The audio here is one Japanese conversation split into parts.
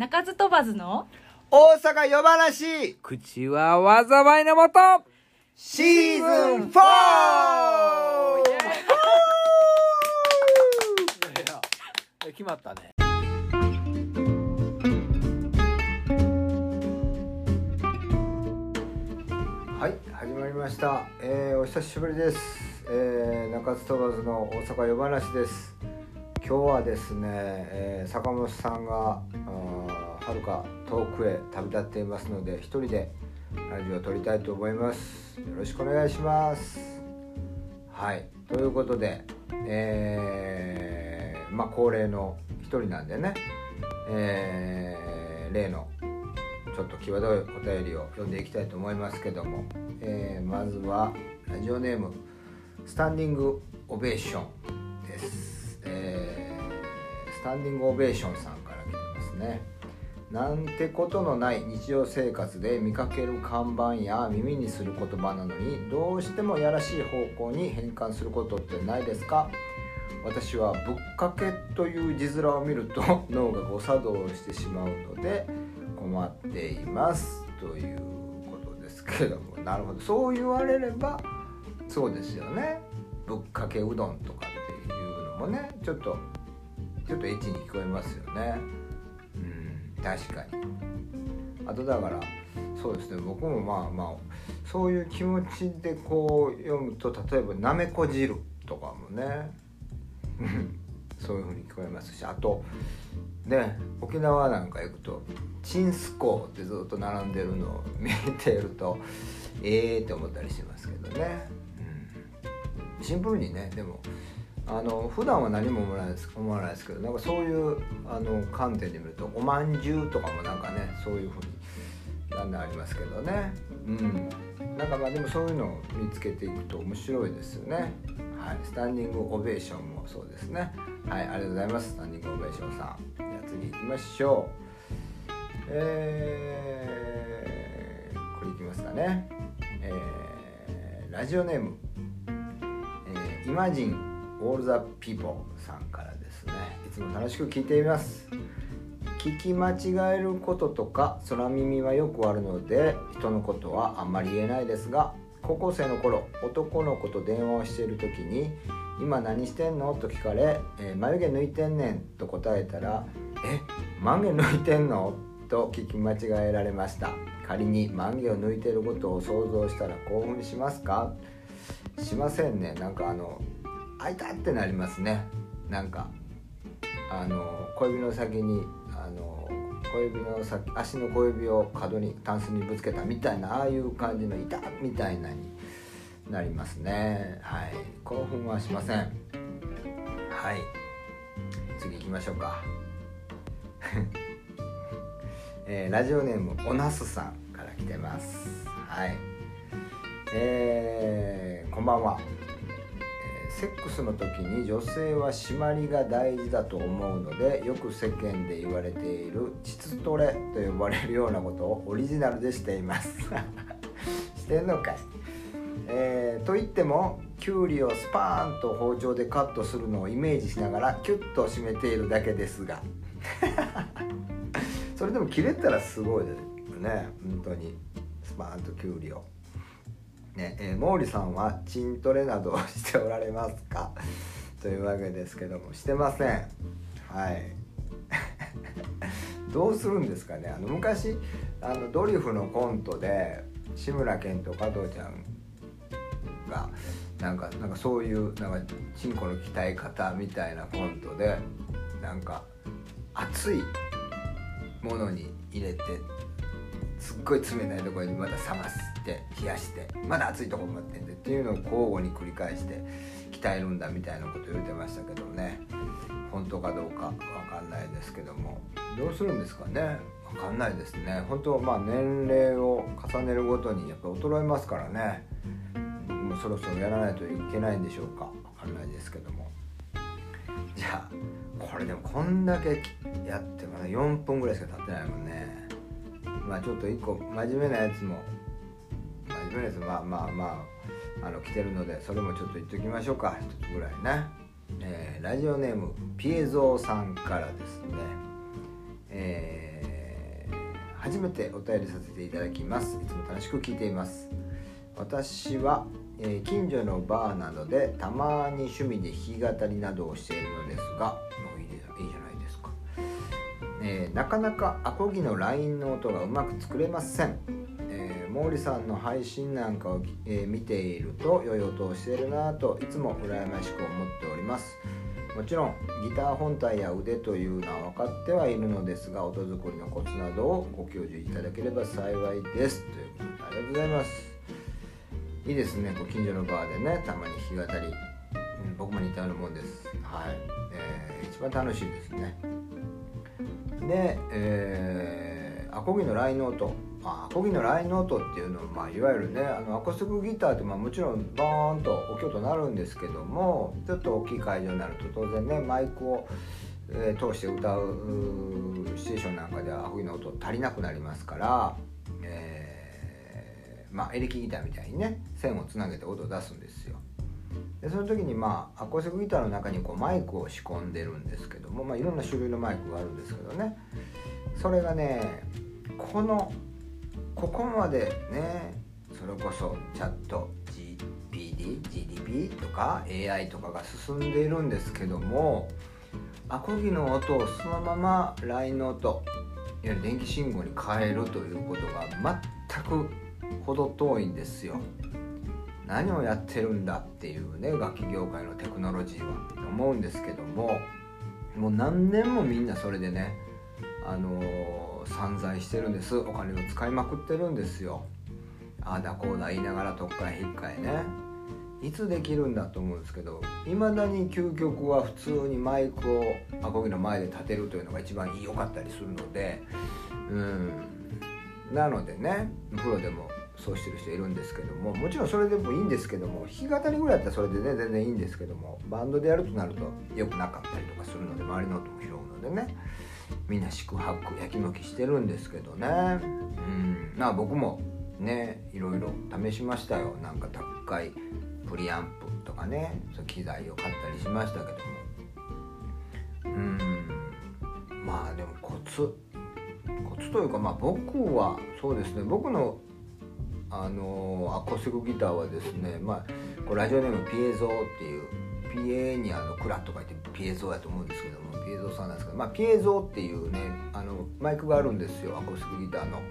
鳴かず飛ばずの？大阪夜話口は災いのもと。シーズン 4! 決まったね。はい始まりました、えー、お久しぶりです、えー、中津飛ばずの大阪夜話です。今日はですね、えー、坂本さんがはるか遠くへ旅立っていますので一人でラジオを撮りたいと思います。よろしくお願いします。はい。ということでえー、まあ恒例の一人なんでねえー、例のちょっと際どいお便りを読んでいきたいと思いますけども、えーまずはラジオネームスタンディングオベーションです、えースタンディングオベーションさんから来てますね。なんてことのない日常生活で見かける看板や耳にする言葉なのにどうしてもやらしい方向に変換することってないですか？私はぶっかけという字面を見ると 脳が誤作動してしまうので困っています。ということですけども。なるほど。そう言われればそうですよね。ぶっかけうどんとかっていうのもねちょっとちょっとエッチに聞こえますよね。確かに。あとだからそうですね。僕もまあまあそういう気持ちでこう読むと例えばなめこ汁とかもね そういう風に聞こえますしあとね沖縄なんか行くとチンスコーってずっと並んでるのを見てるとええー、って思ったりしますけどね、うん、シンプルにねでもあの普段は何も思わないです思わないですけどなんかそういうあの観点で見るとおまんじゅうとかもなんかねそういう風にだんだんありますけどね。うん。なんかまあでもそういうのを見つけていくと面白いですよね。はい。スタンディングオベーションもそうですね。はい。ありがとうございます。スタンディングオベーションさん。じゃあ次行きましょう。えー、これいきますかね。えー、ラジオネーム、えー、イマジン。オールザピーポーさんからですね。いつも楽しく聞いています。聞き間違えることとか空耳はよくあるので人のことはあんまり言えないですが高校生の頃男の子と電話をしている時に「今何してんの?」と聞かれ「えー眉毛抜いてんねん」と答えたら「え眉毛抜いてんの?」と聞き間違えられました。仮に眉毛を抜いてることを想像したら興奮しますか？しませんね。なんかあの「あいた!」ってなりますね。なんかあの小指の先にあの小指の先足の小指を角にタンスにぶつけたみたいなああいう感じの「痛!」みたいなになりますね。はい。興奮はしません。はい。次行きましょうか。えーラジオネームおなすさんから来てます。はい。えーこんばんは。セックスの時に女性は締まりが大事だと思うのでよく世間で言われている「膣トレ」と呼ばれるようなことをオリジナルでしています。してんのかい、えーと言ってもきゅうりをスパーンと包丁でカットするのをイメージしながらキュッと締めているだけですが。それでも切れたらすごいですね。本当に。スパーンときゅうりを。ねえー毛利さんは筋トレなどをしておられますか？というわけですけどもしてません。はい。どうするんですかね？あの昔あのドリフのコントで志村けんと加藤ちゃんがなんかなんかそういうなんかチンコの鍛え方みたいなコントでなんか熱いものに入れてすっごい冷たいところにまた冷ます。して冷やしてまだ熱いところ待ってんでっていうのを交互に繰り返して鍛えるんだみたいなこと言ってましたけどね。本当かどうかわかんないですけども。どうするんですかね。わかんないですね。本当まあ年齢を重ねるごとにやっぱ衰えますからね。僕もそろそろやらないといけないんでしょうか。わかんないですけども。じゃあこれでもこんだけやってまだ4分ぐらいしか経ってないもんね。まあちょっと一個真面目なやつも真面目なやつまあまあまああの来てるのでそれもちょっと言っておきましょうか。一つぐらいね、えーラジオネームピエゾーさんからですね。え初めてお便りさせていただきます。いつも楽しく聞いています。私は、えー、近所のバーなどでたまに趣味で弾き語りなどをしているのですがもういいいいじゃないですか、えー、なかなかアコギのラインの音がうまく作れません。毛利さんの配信なんかを、えー、見ていると良い音をしているなといつも羨ましく思っております。もちろんギター本体や腕というのは分かってはいるのですが音作りのコツなどをご教授いただければ幸いですということでありがとうございます。いいですねご近所のバーでねたまに弾き語り、うん、僕も似たようなもんです。はい、えー、一番楽しいですね。で、えー、アコギのラインノートまあ、アコギのラインノートっていうのは、まあ、いわゆるねあのアコースティックギターって、まあ、もちろんボーンと大きい音なるんですけどもちょっと大きい会場になると当然ねマイクを、えー、通して歌うシチュエーションなんかではアコギの音足りなくなりますから、えー、まあ、エレキギターみたいにね線をつなげて音を出すんですよ。でその時にまあアコースティックギターの中にこうマイクを仕込んでるんですけども、まあ、いろんな種類のマイクがあるんですけどねそれがねこのここまでねそれこそチャット GPD、GDP とか AI とかが進んでいるんですけどもアコギの音をそのまま LINE の音いわゆる電気信号に変えるということが全く程遠いんですよ。何をやってるんだっていうね楽器業界のテクノロジーは思うんですけどももう何年もみんなそれでねあのー散財してるんです。お金を使いまくってるんですよ。ああだこうだ言いながら特会引っかえね。いつできるんだと思うんですけどいまだに究極は普通にマイクをアコギの前で立てるというのが一番良かったりするのでうん。なのでねプロでもそうしてる人いるんですけどももちろんそれでもいいんですけども弾き語りぐらいだったらそれでね全然いいんですけどもバンドでやるとなると良くなかったりとかするので周りの音も拾うのでね。みんな宿泊やきもきしてるんですけどね。うん。まあ僕もねいろいろ試しましたよ。なんか高いプリアンプとかね。そう機材を買ったりしましたけども。うん。まあでもコツ。コツというかまあ僕はそうですね。僕のあのアコースティックギターはですねまあこラジオネームピエゾーっていうピエにあのクラとか言ってピエゾーやと思うんですけどもピエゾまあ、ピエゾーっていうねあのマイクがあるんですよ。アコースティックギターの、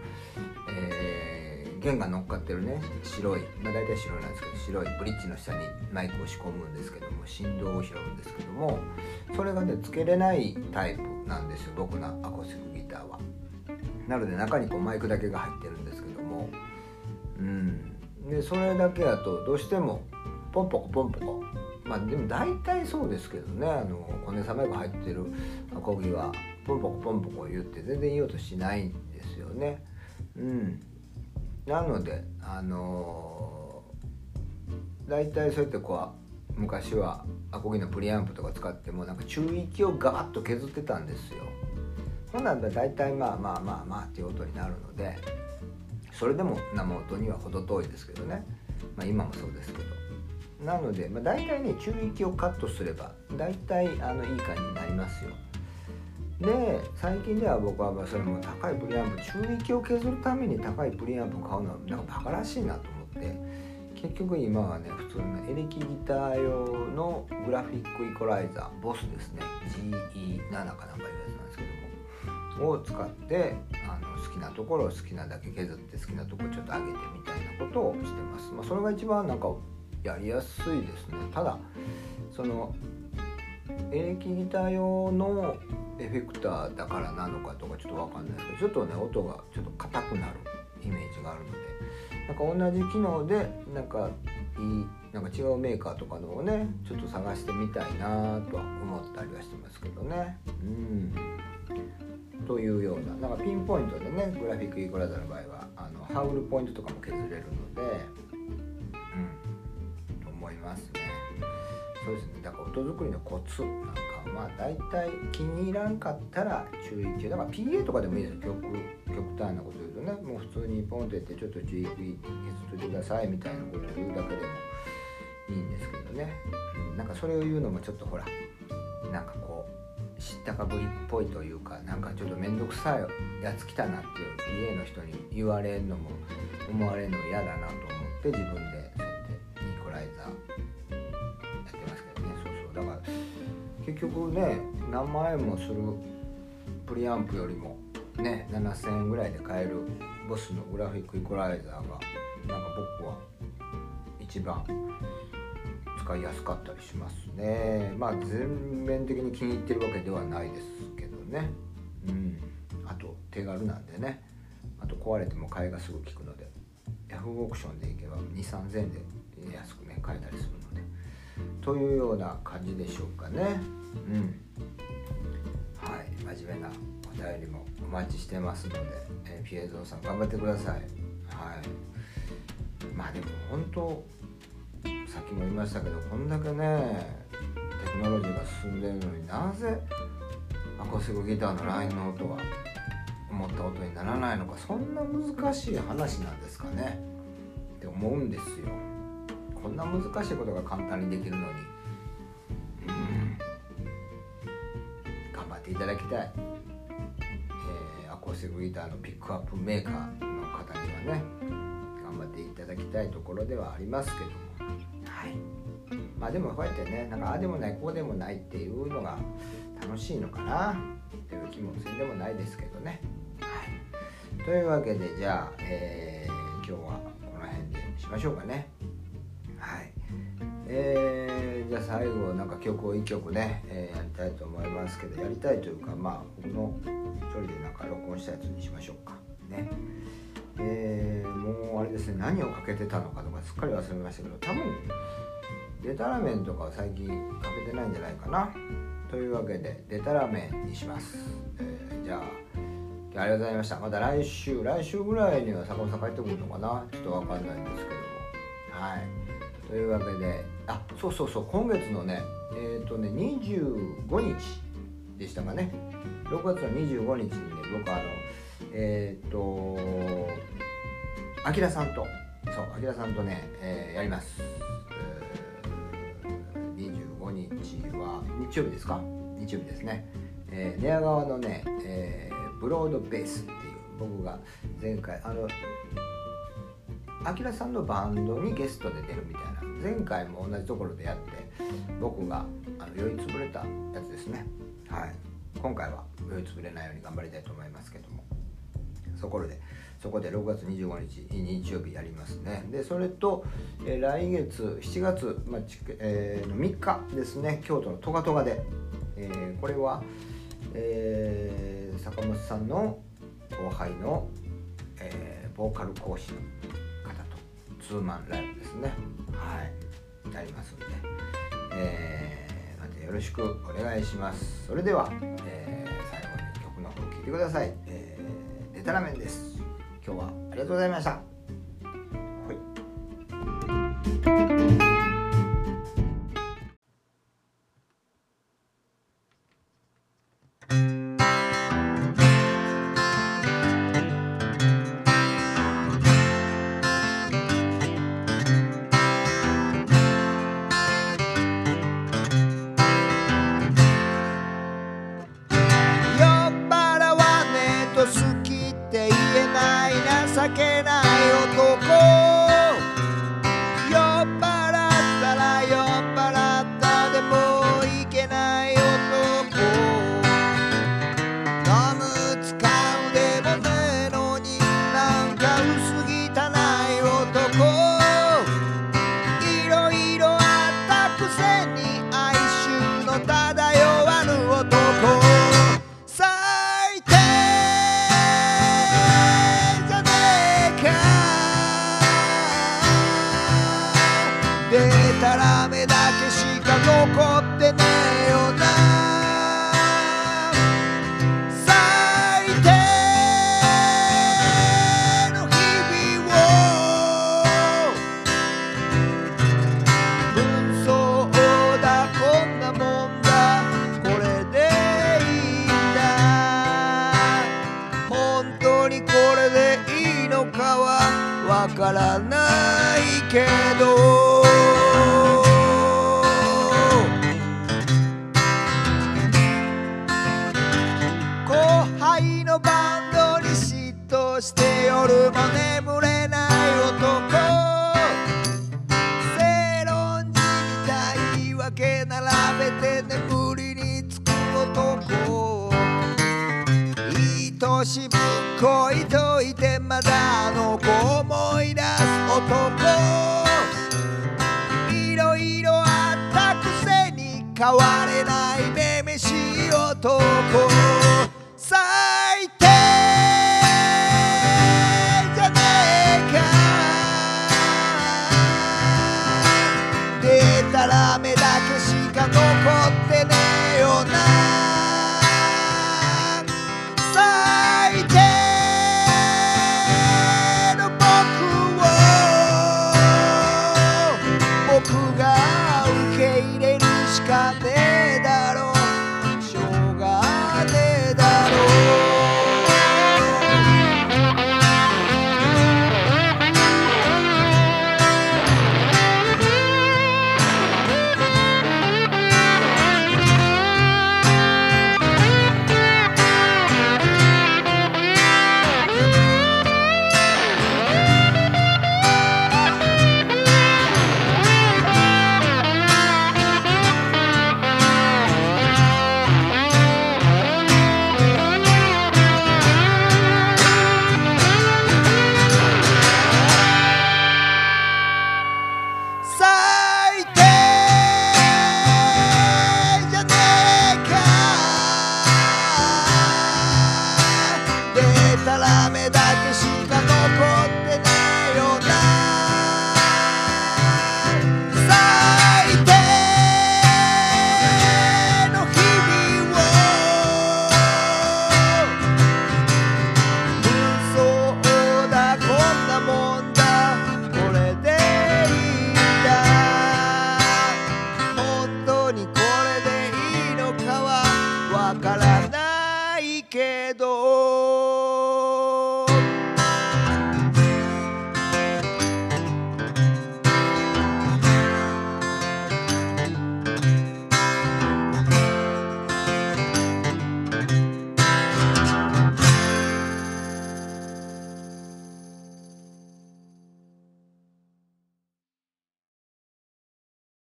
えー、弦が乗っかってるね。白い、まあ、大体白いなんですけど白い。ブリッジの下にマイクを仕込むんですけども振動を拾うんですけどもそれがねつけれないタイプなんですよ。僕のアコースティックギターは。なので中にこうマイクだけが入ってるんですけども。うん。でそれだけだとどうしてもポンポコポンポコまあでも大体そうですけどねあのコネサメが入ってるアコギはポンポコポンポコ言って全然言おうとしないんですよね。うん、なのであのー、大体そうやってこう昔はアコギのプリアンプとか使ってもなんか中域をガーッと削ってたんですよ。ほんなんだ大体まあまあまあまあっていう音になるのでそれでも生音には程遠いですけどね、まあ、今もそうですけど。なので、まあ、大体ね中域をカットすれば大体あのいい感じになりますよ。で最近では僕はそれも高いプリアンプ中域を削るために高いプリアンプを買うのはなんかバカらしいなと思って結局今はね普通のエレキギター用のグラフィックイコライザーボスですね。GE7 かなんかいうやつなんですけどもを使ってあの好きなところを好きなだけ削って好きなところちょっと上げてみたいなことをしてます、まあ、それが一番なんかやりやすいですね。ただそのエレキギター用のエフェクターだからなのかとかちょっと分かんないですけどちょっとね音がちょっと硬くなるイメージがあるのでなんか同じ機能でなんかいいなんか違うメーカーとかのをねちょっと探してみたいなとは思ったりはしてますけどね。うん。というようななんかピンポイントでねグラフィックイーコライザーの場合はあのハウルポイントとかも削れるのでますね。そうですね。だから音作りのコツなんかまあ大体気に入らんかったら注意中だから PA とかでもいいですよ。極極端なこと言うとね。もう普通にポンって言ってちょっと注意削っといてくださいみたいなことを言うだけでもいいんですけどね、うん、なんかそれを言うのもちょっとほらなんかこう知ったかぶりっぽいというかなんかちょっと面倒くさいやつ来たなっていう PA の人に言われるのも思われるのも嫌だなと思って自分で局ね何万円もするプリアンプよりもね7000円ぐらいで買えるボスのグラフィックイコライザーがなんか僕は一番使いやすかったりしますね。まあ全面的に気に入ってるわけではないですけどね。うん。あと手軽なんでね。あと壊れても買いがすぐ効くので。ヤフーオークションでいけば2 3 0 0 0円で安くね買えたりするというような感じでしょうかね。うん。はい。真面目なお便りもお待ちしてますので、えー、ピエゾーさん頑張ってください。はい。まあでも本当さっきも言いましたけどこんだけねテクノロジーが進んでるのになぜアコースティックギターのラインの音は思った音にならないのかそんな難しい話なんですかね。って思うんですよ。こんな難しいことが簡単にできるのに。うん頑張っていただきたい、えー、アコースティックギターのピックアップメーカーの方にはね頑張っていただきたいところではありますけども。はい。まあでもこうやってねなんかああでもないこうでもないっていうのが楽しいのかなっていう気もせんでもないですけどね。はい、というわけでじゃあ、えー、今日はこの辺でしましょうかね。えー、じゃあ最後なんか曲を1曲ね、えー、やりたいと思いますけどやりたいというかまあ僕の一人でなんか録音したやつにしましょうか。ね。えー、もうあれですね何をかけてたのかとかすっかり忘れましたけど多分デタラメンとかは最近かけてないんじゃないかな。というわけでデタラメンにします、えー、じゃあありがとうございました。また来週来週ぐらいには坂本さん帰ってくるのかな。ちょっとわかんないんですけども。はい。というわけであそうそうそう今月のねえっ、ー、とね25日でしたかね。6月の25日にね僕あのえっ、ー、とあきらさんとそうあきらさんとね、えー、やります、えー、25日は日曜日ですか？日曜日ですね、えー、寝屋川のね、えー、ブロードベースっていう僕が前回あのあきらさんのバンドにゲストで出るみたいな前回も同じところでやって僕があの酔いつぶれたやつですね。はい。今回は酔いつぶれないように頑張りたいと思いますけども。そこでそこで6月25日日曜日やりますね。でそれと、えー、来月7月、まあちえー、3日ですね。京都のトガトガで、えー、これは、えー、坂本さんの後輩の、えー、ボーカル講師のツーマンライブですね。はい。やりますんで、えー、またよろしくお願いします。それでは、えー、最後に曲の方聴いてください、えー、デタラメンです。今日はありがとうございました。que naina saquena でたらめだけしか残ってない